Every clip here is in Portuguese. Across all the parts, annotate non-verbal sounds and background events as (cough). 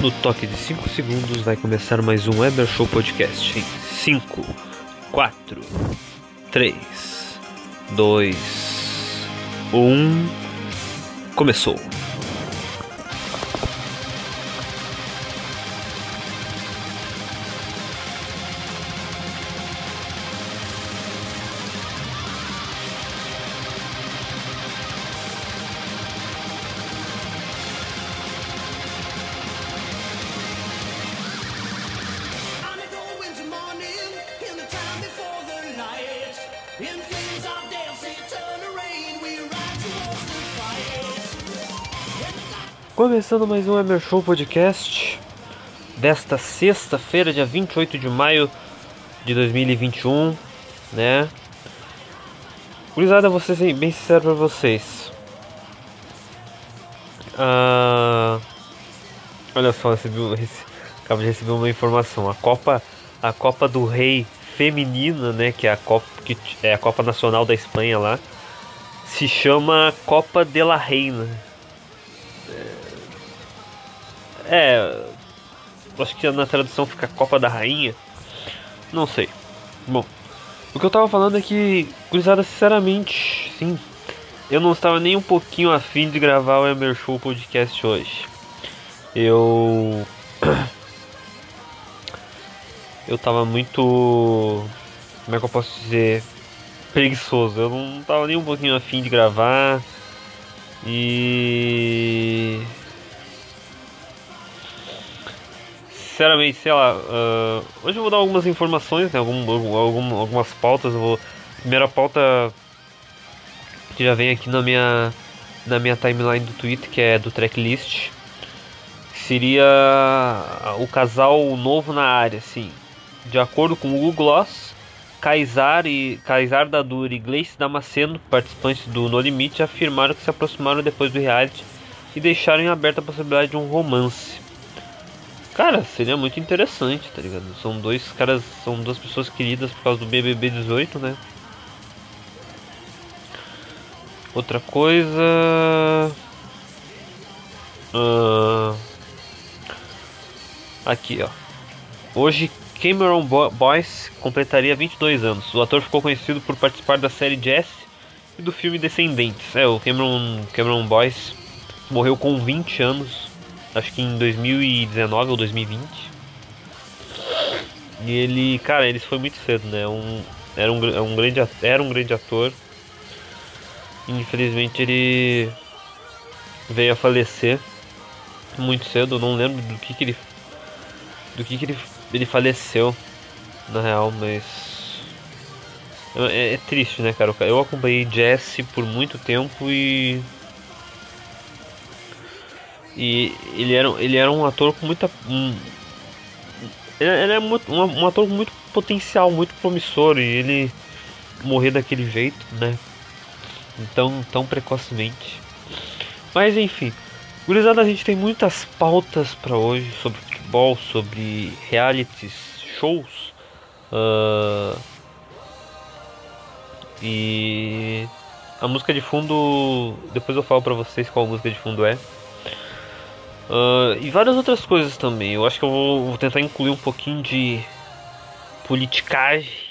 No toque de 5 segundos vai começar mais um Weber Show Podcast. Em 5, 4, 3, 2, 1. Começou. Começando mais um Emer Show Podcast desta sexta-feira, dia 28 de maio de 2021, né? Gurizada, vou ser bem sincero pra vocês. Ah, olha só, recebi, um- rece- acabo de receber uma informação. A Copa, a Copa do Rei feminina, né? Que é a Copa, que é a Copa Nacional da Espanha lá, se chama Copa de la Reina. É. Acho que na tradução fica Copa da Rainha. Não sei. Bom, o que eu tava falando é que, gurizada, sinceramente, sim. Eu não estava nem um pouquinho afim de gravar o Emer Show Podcast hoje. Eu. (clears throat) Eu tava muito. Como é que eu posso dizer? Preguiçoso. Eu não tava nem um pouquinho afim de gravar. E. sinceramente, sei lá, ah, hoje eu vou dar algumas informações, né, algum, algum, algumas pautas. Eu vou, primeira pauta que já vem aqui na minha, na minha timeline do Twitter, que é do tracklist, seria o casal novo na área, assim. De acordo com o Google Gloss, Kaysar, e, Kaysar Dadur e Gleice Damasceno, participantes do No Limite, afirmaram que se aproximaram depois do reality e deixaram em aberta a possibilidade de um romance. Cara, seria muito interessante, tá ligado? São dois caras, são duas pessoas queridas por causa do BBB 18, né? Outra coisa. Ah, aqui, ó. Hoje, Cameron Bo Boyce completaria 22 anos. O ator ficou conhecido por participar da série Jess e do filme Descendentes. É, o Cameron, Cameron Boyce morreu com 20 anos acho que em 2019 ou 2020. E ele, cara, ele foi muito cedo, né? Um, era, um, é um grande, era um grande ator. Infelizmente ele veio a falecer muito cedo. Não lembro do que, que ele, do que, que ele, ele faleceu, na real, mas é, é triste, né, cara? Eu acompanhei Jesse por muito tempo e e ele era, ele era um ator com muita. Um, ele, ele é muito, um, um ator com muito potencial, muito promissor. E ele morrer daquele jeito, né? Então, tão precocemente. Mas enfim, gurizada, a gente tem muitas pautas para hoje sobre futebol, sobre realities, shows. ah, e a música de fundo. Depois eu falo pra vocês qual a música de fundo é. Ah, e várias outras coisas também. Eu acho que eu vou, vou tentar incluir um pouquinho de politicagem.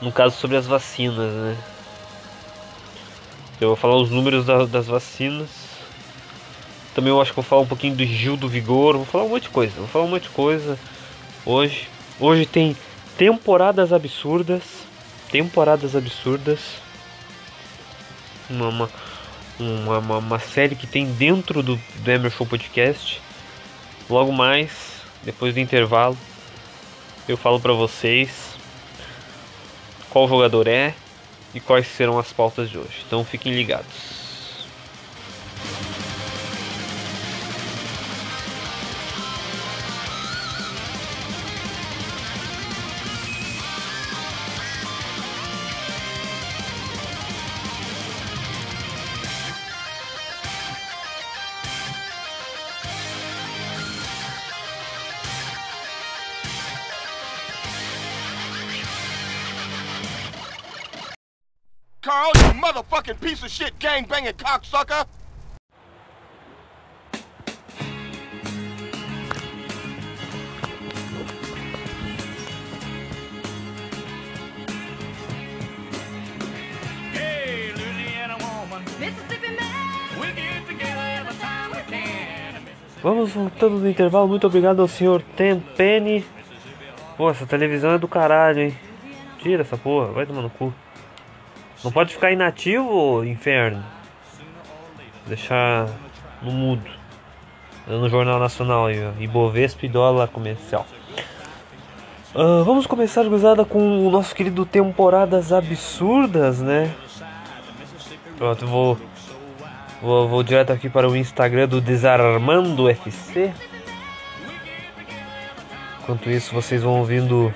No caso sobre as vacinas, né? Eu vou falar os números da- das vacinas. Também eu acho que vou falar um pouquinho do Gil do Vigor. Vou falar um monte de coisa. Vou falar um monte de coisa hoje. Hoje tem temporadas absurdas. Temporadas absurdas. Uma, uma, uma, uma, uma série que tem dentro do, do Emer Show Podcast. Logo mais, depois do intervalo, eu falo pra vocês qual jogador é e quais serão as pautas de hoje. Então fiquem ligados. shit gang-banging cocksucker! Vamos voltando no intervalo. Muito obrigado ao senhor Tempene. Pô, essa televisão é do caralho, hein? Tira essa porra, vai tomar no cu. Não pode ficar inativo, inferno. Deixar no mudo. No Jornal Nacional aí, ó. Ibovespa e dólar comercial. Ah, vamos começar, gozada, com o nosso querido Temporadas Absurdas, né? Pronto, vou, vou, vou direto aqui para o Instagram do Desarmando FC. Enquanto isso, vocês vão ouvindo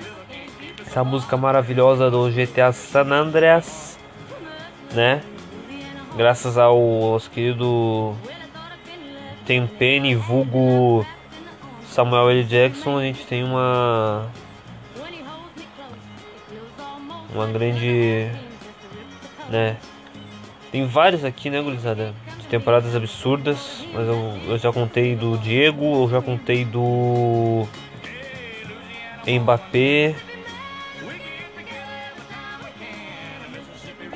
essa música maravilhosa do GTA San Andreas, né? Graças ao nosso querido Tempene, vulgo Samuel L. Jackson, a gente tem uma uma grande, né? Tem vários aqui, né, gurizada? De temporadas absurdas, mas eu, eu já contei do Diego, eu já contei do Mbappé,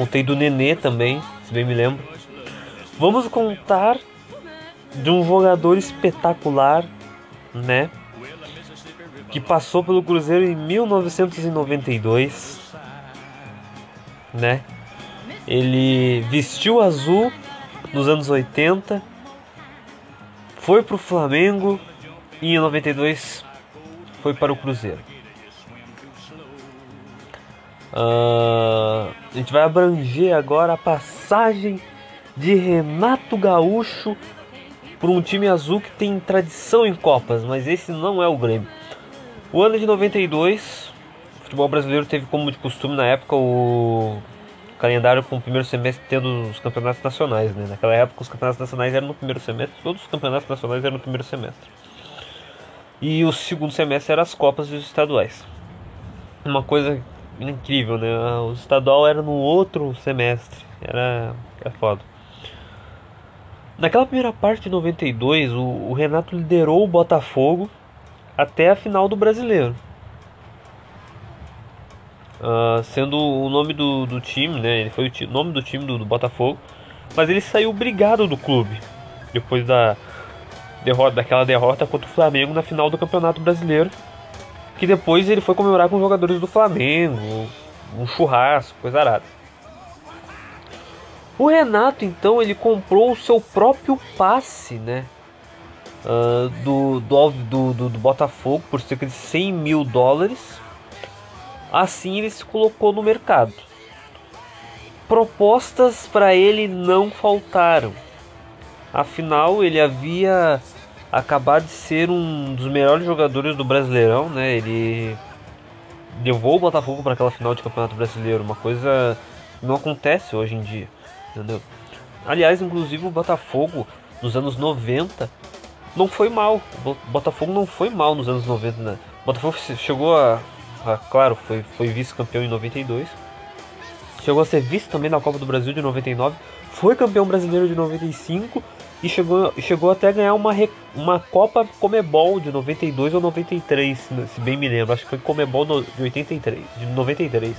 contei do Nenê também, se bem me lembro. Vamos contar de um jogador espetacular, né? Que passou pelo Cruzeiro em 1992 né? Ele vestiu azul nos anos 80, foi para o Flamengo e em 92 foi para o Cruzeiro. Ah, a gente vai abranger agora a passagem de Renato Gaúcho por um time azul que tem tradição em Copas, mas esse não é o Grêmio. O ano de 92 futebol brasileiro teve como de costume na época o calendário com o primeiro semestre tendo os campeonatos nacionais, né? Naquela época os campeonatos nacionais eram no primeiro semestre, todos os campeonatos nacionais eram no primeiro semestre. E o segundo semestre eram as copas e os estaduais. Uma coisa incrível, né? O estadual era no outro semestre. Era, era foda. Naquela primeira parte de 92, o, o Renato liderou o Botafogo até a final do Brasileiro. Uh, sendo o nome do, do time, né? Ele foi o nome do time do, do Botafogo, mas ele saiu brigado do clube depois da derrota, daquela derrota contra o Flamengo na final do Campeonato Brasileiro, que depois ele foi comemorar com os jogadores do Flamengo, um churrasco, coisa arada. O Renato então ele comprou o seu próprio passe, né? do, do, do, do, do Botafogo por cerca de 100 mil dólares. Assim ele se colocou no mercado. Propostas para ele não faltaram. Afinal, ele havia acabado de ser um dos melhores jogadores do Brasileirão, né? Ele levou o Botafogo para aquela final de Campeonato Brasileiro, uma coisa que não acontece hoje em dia, entendeu? Aliás, inclusive o Botafogo nos anos 90 não foi mal. O Bo- Botafogo não foi mal nos anos 90, né? O Botafogo chegou a, a- claro, foi, foi vice-campeão em 92. Chegou a ser vice também na Copa do Brasil de 99. Foi campeão brasileiro de 95 e chegou, chegou até a ganhar uma, uma Copa Comebol de 92 ou 93, se se bem me lembro. Acho que foi Comebol de 83, de 93.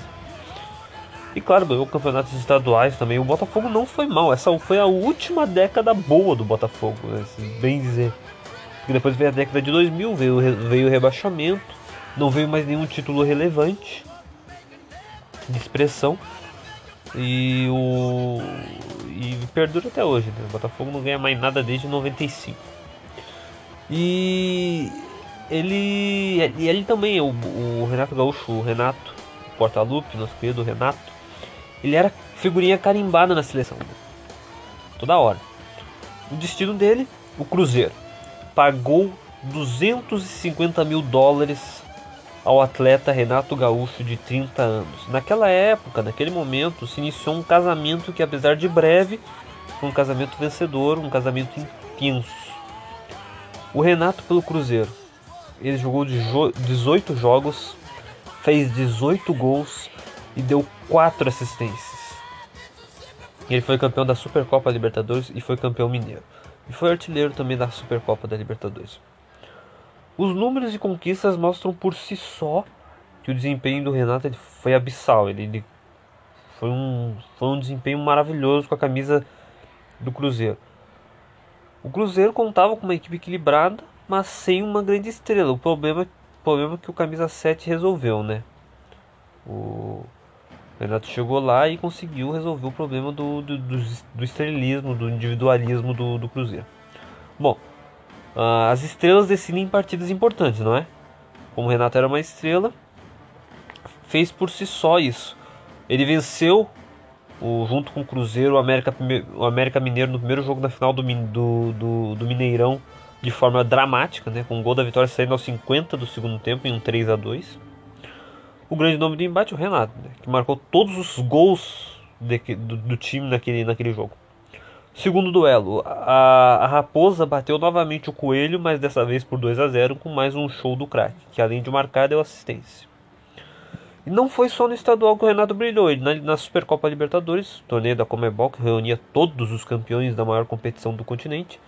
E claro, ganhou campeonatos estaduais também. O Botafogo não foi mal. Essa foi a última década boa do Botafogo, né, se bem dizer. Porque depois veio a década de 2000, veio, veio o rebaixamento. Não veio mais nenhum título relevante de expressão. E o. E perdura até hoje, né? O Botafogo não ganha mais nada desde 95. E ele. E ele também, o, o Renato Gaúcho, o Renato Portaluppi, nosso querido Renato, ele era figurinha carimbada na seleção. Toda hora. O destino dele, o Cruzeiro. Pagou 250 mil dólares ao atleta Renato Gaúcho de 30 anos. Naquela época, naquele momento, se iniciou um casamento que, apesar de breve, foi um casamento vencedor, um casamento intenso. O Renato pelo Cruzeiro. Ele jogou de jo 18 jogos, fez 18 gols e deu 4 assistências. Ele foi campeão da Supercopa Libertadores e foi campeão mineiro. E foi artilheiro também da Supercopa da Libertadores. Os números e conquistas mostram por si só que o desempenho do Renato foi abissal. Ele, ele foi, um, foi um desempenho maravilhoso com a camisa do Cruzeiro. O Cruzeiro contava com uma equipe equilibrada, mas sem uma grande estrela. O problema, problema é que o camisa 7 resolveu, né? O Renato chegou lá e conseguiu resolver o problema do, do, do, do estrelismo, do individualismo do, do Cruzeiro. Bom, ah, as estrelas decidem partidas importantes, não é? Como o Renato era uma estrela, fez por si só isso. Ele venceu o, junto com o Cruzeiro, o América, o América Mineiro no primeiro jogo da final do, do, do, do Mineirão de forma dramática, né, com o gol da vitória saindo aos 50 do segundo tempo em um 3 a 2 O grande nome do embate é o Renato, né, que marcou todos os gols de, do, do, time naquele, naquele jogo. Segundo duelo, a, a, Raposa bateu novamente o Coelho, mas dessa vez por 2 a 0 com mais um show do craque, que além de marcar deu assistência. E não foi só no estadual que o Renato brilhou, ele na, na Supercopa Libertadores, torneio da Comebol que reunia todos os campeões da maior competição do continente,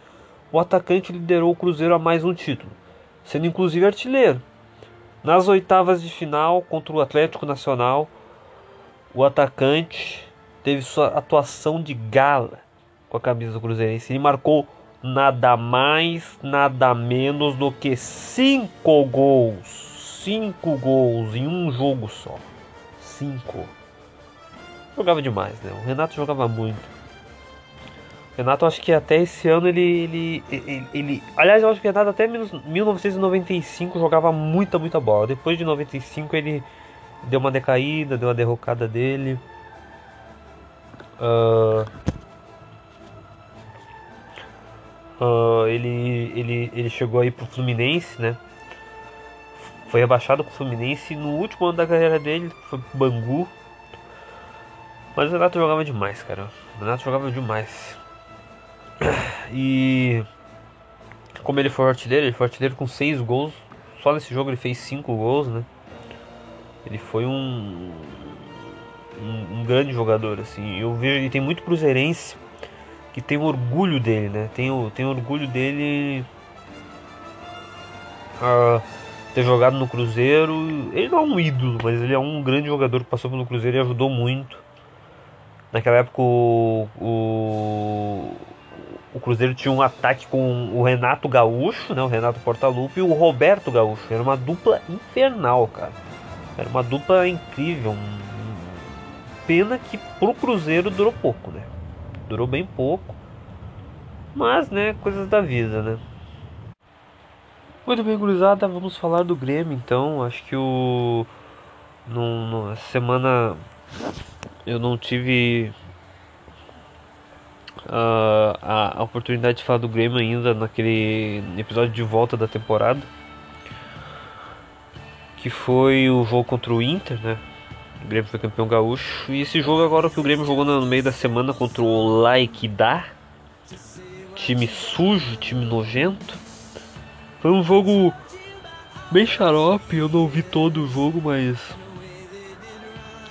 o atacante liderou o Cruzeiro a mais um título, sendo inclusive artilheiro. Nas oitavas de final contra o Atlético Nacional, o atacante teve sua atuação de gala com a camisa do Cruzeirense e marcou nada mais, nada menos do que cinco gols cinco gols em um jogo só. Cinco. Jogava demais, né? O Renato jogava muito. Renato, acho que até esse ano ele, ele, ele, ele. Aliás, eu acho que Renato até 1995 jogava muita, muita bola. Depois de 95 ele deu uma decaída, deu uma derrocada dele. Uh, uh, ele, ele, ele chegou aí pro Fluminense, né? Foi rebaixado com o Fluminense no último ano da carreira dele, foi pro Bangu. Mas o Renato jogava demais, cara. O Renato jogava demais. E como ele foi artilheiro, ele foi artilheiro com 6 gols. Só nesse jogo ele fez 5 gols, né? Ele foi um, um, um grande jogador, assim. Eu vejo ele tem muito cruzeirense que tem orgulho dele, né? Tem, tem orgulho dele. Uh, ter jogado no Cruzeiro. Ele não é um ídolo, mas ele é um grande jogador que passou pelo Cruzeiro e ajudou muito. Naquela época o, o, o Cruzeiro tinha um ataque com o Renato Gaúcho, né, o Renato Portaluppi e o Roberto Gaúcho. Era uma dupla infernal, cara. Era uma dupla incrível. Pena que pro Cruzeiro durou pouco, né? Durou bem pouco. Mas, né, coisas da vida, né? Muito bem, gurizada, vamos falar do Grêmio então. Acho que o. No, essa semana eu não tive uh, a, a, oportunidade de falar do Grêmio ainda naquele episódio de volta da temporada. Que foi o jogo contra o Inter, né? O Grêmio foi campeão gaúcho. E esse jogo agora que o Grêmio jogou no meio da semana contra o Like Da. Time sujo, time nojento. Foi um jogo bem xarope, eu não vi todo o jogo, mas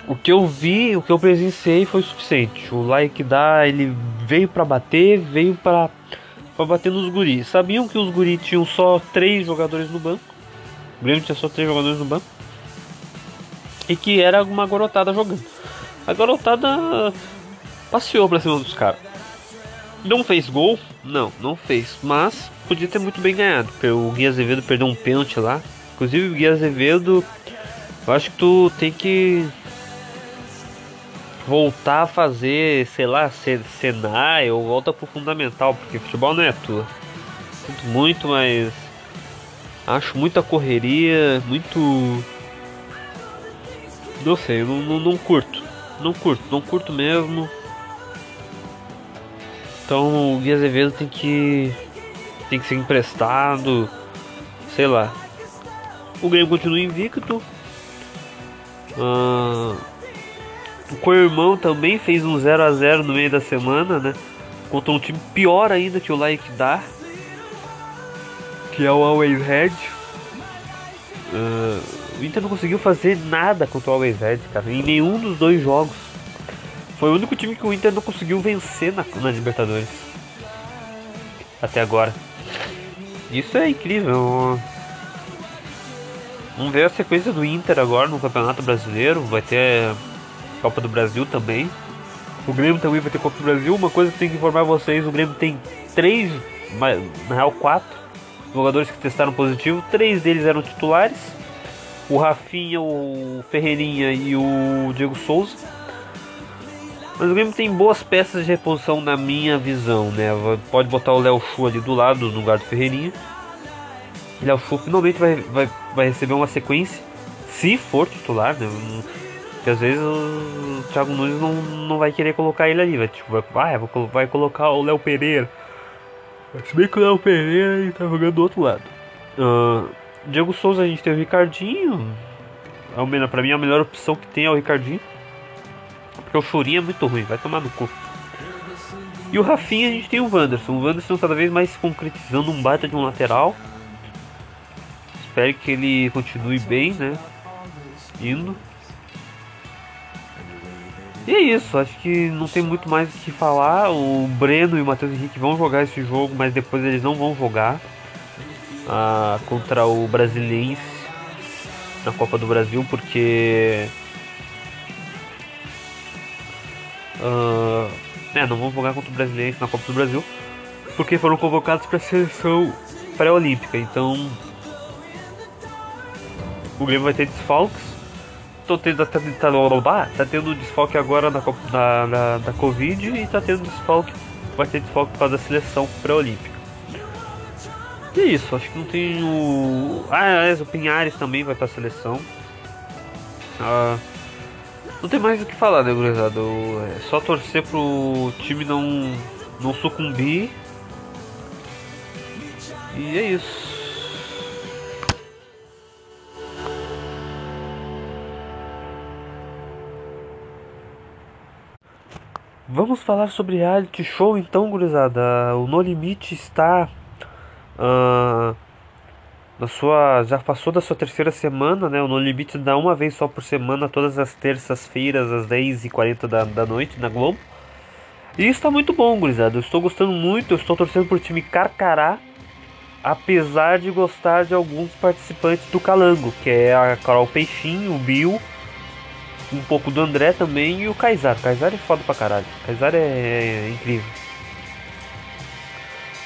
o que eu vi, o que eu presenciei foi suficiente. O like ele veio para bater, veio para para bater nos guris. Sabiam que os guris tinham só três jogadores no banco. O Grêmio tinha só três jogadores no banco. E que era uma garotada jogando. A garotada passeou pra cima dos caras. Não fez gol? Não, não fez. Mas podia ter muito bem ganhado. O Gui Azevedo perdeu um pênalti lá. Inclusive o Gui Azevedo, eu acho que tu tem que voltar a fazer, sei lá, Senai ou volta pro fundamental, porque futebol não é tua. Sinto muito, mas acho muita correria, muito. Não sei, não, não, não curto. Não curto, não curto mesmo. Então o Gui Azevedo tem que tem que ser emprestado, sei lá. O Grêmio continua invicto. Ah, o Coirmão também fez um 0 a 0 no meio da semana, né? Contra um time pior ainda que o Like dá, que é o Always Red. Uh, o Inter não conseguiu fazer nada contra o Always Red, cara, em nenhum dos dois jogos. Foi o único time que o Inter não conseguiu vencer na, na Libertadores. Até agora. Isso é incrível. Vamos ver a sequência do Inter agora no Campeonato Brasileiro. Vai ter Copa do Brasil também. O Grêmio também vai ter Copa do Brasil. Uma coisa que tem que informar vocês: o Grêmio tem três na real quatro jogadores que testaram positivo, três deles eram titulares, o Rafinha, o Ferreirinha e o Diego Souza. Mas o Grêmio tem boas peças de reposição na minha visão, né? Pode botar o Léo Chu ali do lado, no lugar do Ferreirinha. O Léo Chu finalmente vai, vai, vai receber uma sequência, se for titular, né? Porque às vezes o Thiago Nunes não, não vai querer colocar ele ali, vai, tipo, vai, ah, vai colocar o Léo Pereira. Se bem que o Léo Pereira ele tá jogando do outro lado. Ah, Diego Souza a gente tem o Ricardinho. É o melhor, pra mim a melhor opção que tem é o Ricardinho. Porque o Chorinho é muito ruim, vai tomar no cu. E o Rafinha a gente tem o Wanderson. O Wanderson cada vez mais se concretizando um baita de um lateral. Espero que ele continue bem, né? Indo. E é isso, acho que não tem muito mais o que falar. O Breno e o Matheus Henrique vão jogar esse jogo, mas depois eles não vão jogar contra o Brasiliense na Copa do Brasil, porque. é, não vão jogar contra o Brasiliense na Copa do Brasil, porque foram convocados para a seleção pré-olímpica. Então, o Grêmio vai ter desfalques. Tô tendo, tá, tá, tá tendo desfalque agora na, na, na, da Covid e tá tendo desfalque. Vai ter desfalque causa da seleção pré-olímpica. E é isso, acho que não tem o. Ah, aliás, o Pinhares também vai pra seleção. Ah, não tem mais o que falar, né, gurizada? É só torcer pro time não, não sucumbir. E é isso. Vamos falar sobre reality show então, gurizada. O No Limite está ah, na sua já passou da sua terceira semana, né? O No Limite dá uma vez só por semana, todas as terças-feiras às 10h40 da, da noite na Globo. E está muito bom, gurizada. Eu estou gostando muito, eu estou torcendo pro time Carcará, apesar de gostar de alguns participantes do Calango, que é a Carol Peixinho, o Bill, um pouco do André também e o Kaysar. Kaysar é foda pra caralho. Kaysar é, é incrível.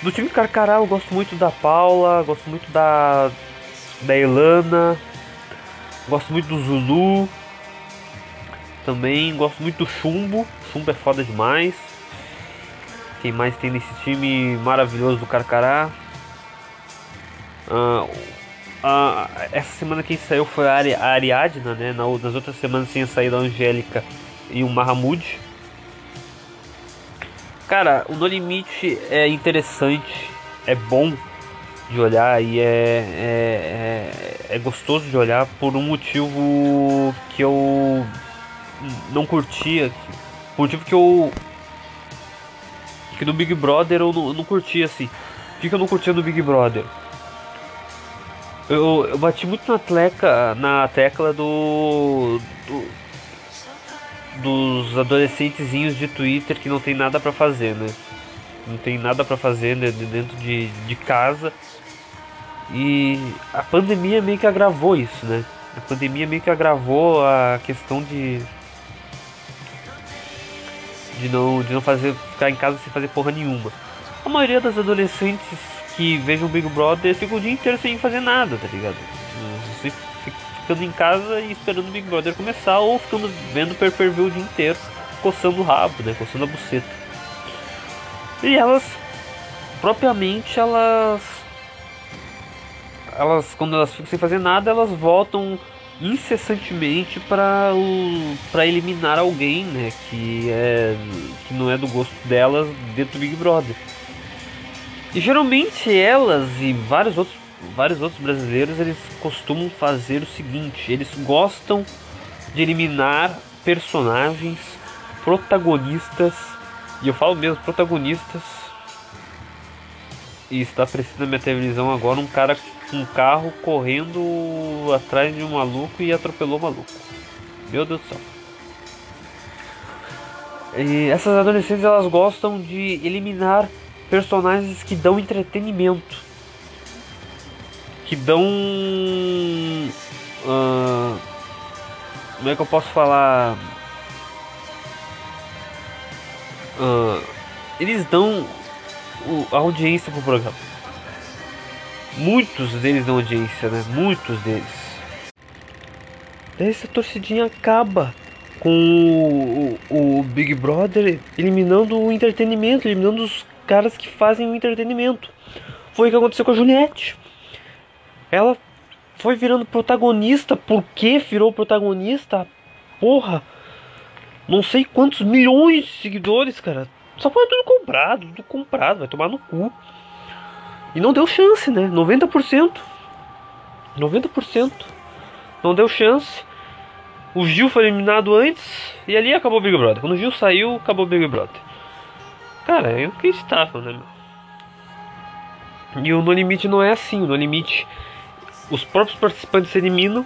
Do time Carcará eu gosto muito da Paula, gosto muito da da Elana, gosto muito do Zulu. Também gosto muito do Chumbo. Chumbo é foda demais. Quem mais tem nesse time maravilhoso do Carcará? Ah, ah, essa semana quem saiu foi a, Ari, a Ariadna, né? Na, nas outras semanas tinha saído a Angélica e o Mahamud. Cara, o No Limite é interessante, é bom de olhar e é, é, é, é gostoso de olhar por um motivo que eu não curtia. Por um motivo que eu. Que no Big Brother eu não, não curtia assim. Por que que eu não curtia no Big Brother? Eu, eu bati muito na, tleca, na tecla do, do- dos adolescentezinhos de Twitter que não tem nada pra fazer, né? Não tem nada pra fazer né, de- dentro de, de casa. E a pandemia meio que agravou isso, né? A pandemia meio que agravou a questão de de não de não fazer ficar em casa sem fazer porra nenhuma. A maioria das adolescentes que vejam Big Brother ficam o dia inteiro sem fazer nada, tá ligado? Ficando em casa e esperando o Big Brother começar ou ficando vendo per per view o dia inteiro, coçando o rabo, né? Coçando a buceta. E elas propriamente elas elas quando elas ficam sem fazer nada, elas voltam incessantemente para o para eliminar alguém, né, que é que não é do gosto delas dentro do Big Brother. E geralmente elas e vários outros vários outros brasileiros, eles costumam fazer o seguinte, eles gostam de eliminar personagens protagonistas, e eu falo mesmo protagonistas. E está aparecendo na minha televisão agora um cara com um carro correndo atrás de um maluco e atropelou o maluco. Meu Deus do céu. E essas adolescentes elas gostam de eliminar personagens que dão entretenimento. Que dão. ah, como é que eu posso falar? Ah, eles dão o- a audiência pro programa. Muitos deles dão audiência, né? Muitos deles. Essa torcidinha acaba com o, o- o Big Brother eliminando o entretenimento, eliminando os caras que fazem o entretenimento. Foi o que aconteceu com a Juliette. Ela foi virando protagonista. Por que virou protagonista? Porra! Não sei quantos milhões de seguidores, cara. Só foi tudo comprado, tudo comprado, vai tomar no cu. E não deu chance, né? 90%. 90%. Não deu chance. O Gil foi eliminado antes e ali acabou o Big Brother. Quando o Gil saiu, acabou o Big Brother. Cara, é inacreditável, né, meu? E o No Limite não é assim. O No Limite, os próprios participantes se eliminam.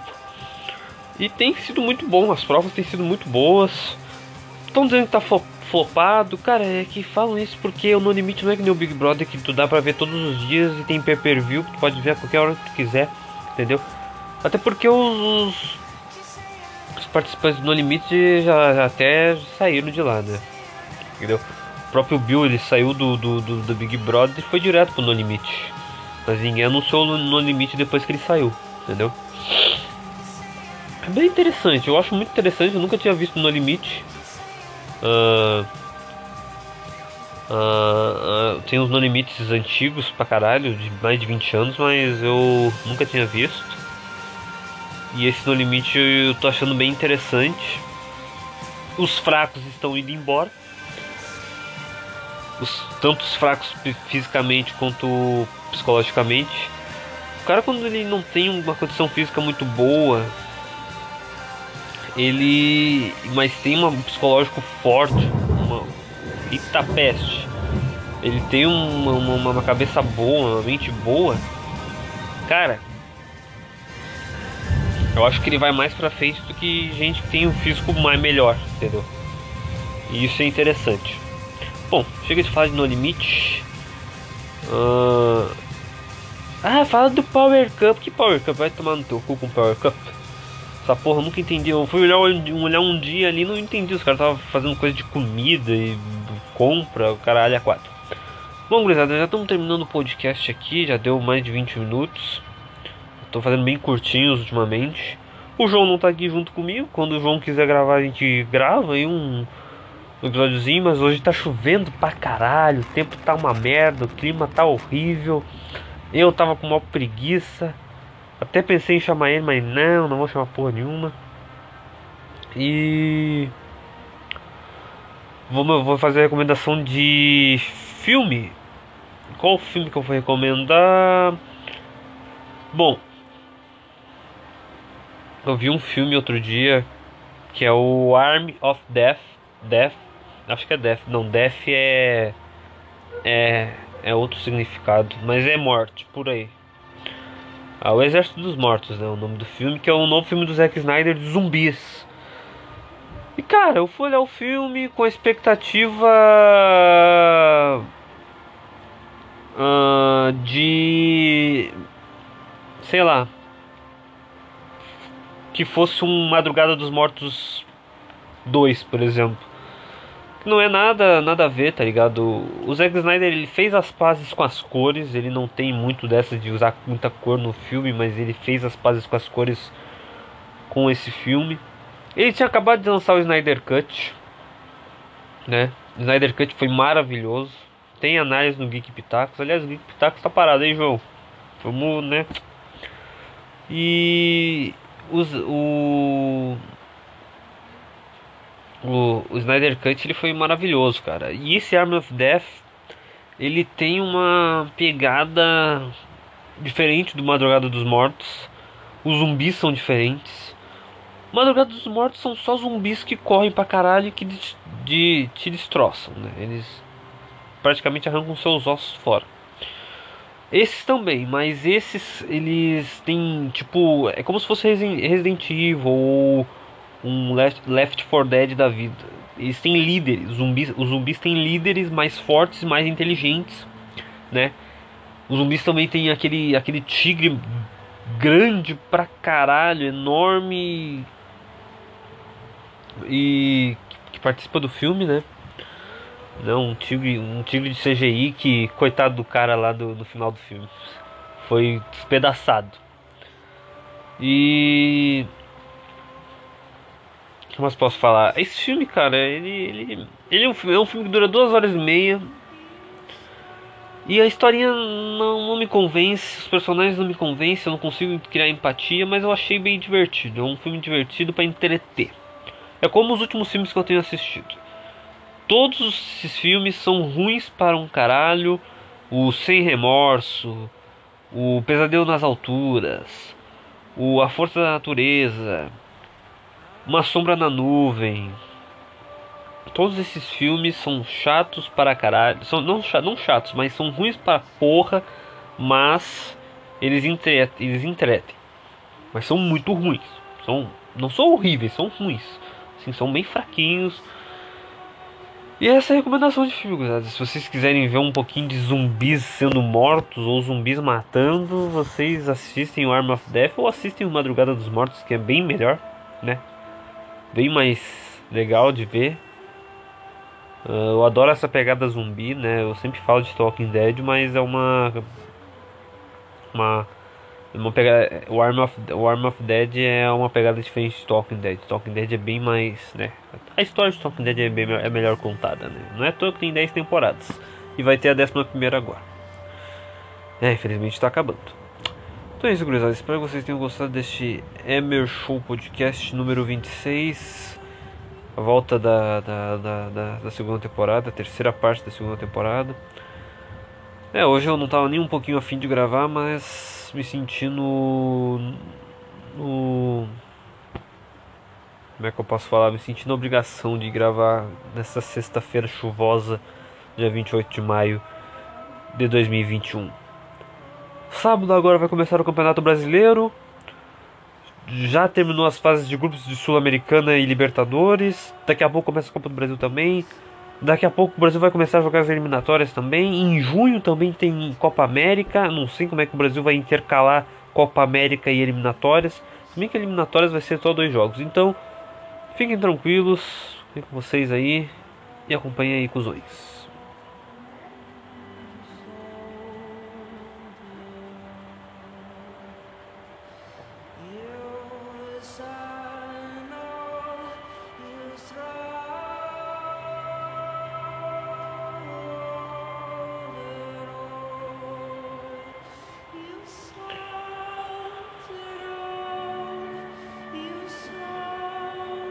E tem sido muito bom. As provas têm sido muito boas. Estão dizendo que tá flo- flopado. Cara, é que falam isso porque o No Limite não é que nem o Big Brother que tu dá pra ver todos os dias e tem pay per view que tu pode ver a qualquer hora que tu quiser. Entendeu? Até porque os, os participantes do No Limite já, já até saíram de lá, né? Entendeu? O próprio Bill ele saiu do, do, do, do Big Brother e foi direto pro No Limite. Mas ninguém anunciou o No Limite depois que ele saiu, entendeu? É bem interessante, eu acho muito interessante, eu nunca tinha visto No Limite. Ah, ah, ah, tem uns No Limites antigos pra caralho, de mais de 20 anos, mas eu nunca tinha visto. E esse No Limite eu tô achando bem interessante. Os fracos estão indo embora. Os, tanto os fracos fi- fisicamente quanto psicologicamente. O cara quando ele não tem uma condição física muito boa, ele. Mas tem um psicológico forte, uma. Eita peste. Ele tem uma, uma, uma cabeça boa, uma mente boa. Cara, eu acho que ele vai mais pra frente do que gente que tem um físico mais melhor, entendeu? E isso é interessante. Bom, chega de falar de No Limite. Ah, ah, fala do Power Cup. Que Power Cup? Vai tomar no teu cu com Power Cup? Essa porra nunca entendi. Eu fui olhar, um- olhar um dia ali e não entendi. Os caras estavam fazendo coisa de comida e compra, o caralho a quatro. Bom, gurizada, já estamos terminando o podcast aqui. Já deu mais de 20 minutos. Tô fazendo bem curtinhos ultimamente. O João não tá aqui junto comigo. Quando o João quiser gravar, a gente grava aí um, um episódiozinho. Mas hoje tá chovendo pra caralho. O tempo tá uma merda. O clima tá horrível. Eu tava com uma preguiça. Até pensei em chamar ele, mas não, não vou chamar porra nenhuma. E. Vou, vou fazer a recomendação de filme. Qual filme que eu vou recomendar? Bom, eu vi um filme outro dia que é o Army of Death. Death, acho que é Death. Não, Death é é é outro significado, mas é morte por aí. Ah, o Exército dos Mortos, né? O nome do filme, que é o novo filme do Zack Snyder de zumbis. E cara, eu fui olhar o filme com a expectativa ah, de sei lá que fosse um Madrugada dos Mortos 2, por exemplo. Não é nada nada a ver, tá ligado? O Zack Snyder ele fez as pazes com as cores, ele não tem muito dessa de usar muita cor no filme, mas ele fez as pazes com as cores com esse filme. Ele tinha acabado de lançar o Snyder Cut, né? O Snyder Cut foi maravilhoso. Tem análise no Geek Pitacos. Aliás, o Geek Pitacos tá parado aí, João. Vamos, né? E os, o, o o Snyder Cut ele foi maravilhoso, cara. E esse Arm of Death ele tem uma pegada diferente do Madrugada dos Mortos. Os zumbis são diferentes. Madrugada dos Mortos são só zumbis que correm pra caralho e que de, de- te destroçam, né? Eles praticamente arrancam seus ossos fora. Esses também, mas esses eles têm tipo. É como se fosse Resi- Resident Evil ou um Left, Left 4 Dead da vida. Eles têm líderes, zumbis, os zumbis têm líderes mais fortes, mais inteligentes, né? Os zumbis também têm aquele, aquele tigre grande pra caralho, enorme e que participa do filme, né? Não, um tigre, um tigre de CGI que, coitado do cara lá do, no final do filme. Foi despedaçado. E. Mais posso falar? Esse filme, cara, ele, ele, ele é, um, filme- é um filme que dura duas horas e meia. E a historinha não, não me convence, os personagens não me convencem, eu não consigo criar empatia, mas eu achei bem divertido. É um filme divertido pra entreter. É como os últimos filmes que eu tenho assistido. Todos esses filmes são ruins para um caralho. O Sem Remorso, o Pesadelo nas Alturas, o A Força da Natureza, Uma Sombra na Nuvem. Todos esses filmes são chatos para caralho. São não, não chatos, mas são ruins para porra. Mas eles entretem, eles entretem. Mas são muito ruins. São, não são horríveis, são ruins. Assim, são bem fraquinhos. E essa é a recomendação de filme, gurizada. Se vocês quiserem ver um pouquinho de zumbis sendo mortos ou zumbis matando, vocês assistem o Arm of Death ou assistem o Madrugada dos Mortos, que é bem melhor, né? Bem mais legal de ver. Ah, eu adoro essa pegada zumbi, né? Eu sempre falo de Talking Dead, mas é uma. Uma. uma pegada, o, Arm of, o Arm of Dead é uma pegada diferente de Talking Dead. Talking Dead é bem mais. Né? A história de Talking Dead é, bem, é melhor contada, né? Não é toa que tem 10 temporadas. E vai ter a 11 agora. É, infelizmente está acabando. Então é isso, gurizada. Espero que vocês tenham gostado deste Emer Show Podcast número 26. A volta da, da, da, da, da segunda temporada, a terceira parte da segunda temporada. É, hoje eu não tava nem um pouquinho afim de gravar, mas me senti no. no. Como é que eu posso falar? Me senti na obrigação de gravar nessa sexta-feira chuvosa, dia 28 de maio de 2021. Sábado agora vai começar o Campeonato Brasileiro. Já terminou as fases de grupos de Sul-Americana e Libertadores. Daqui a pouco começa a Copa do Brasil também. Daqui a pouco o Brasil vai começar a jogar as eliminatórias também. Em junho também tem Copa América. Não sei como é que o Brasil vai intercalar Copa América e eliminatórias. Se bem que eliminatórias vai ser só dois jogos. Então, fiquem tranquilos. Fiquem com vocês aí. E acompanhem aí com os dois.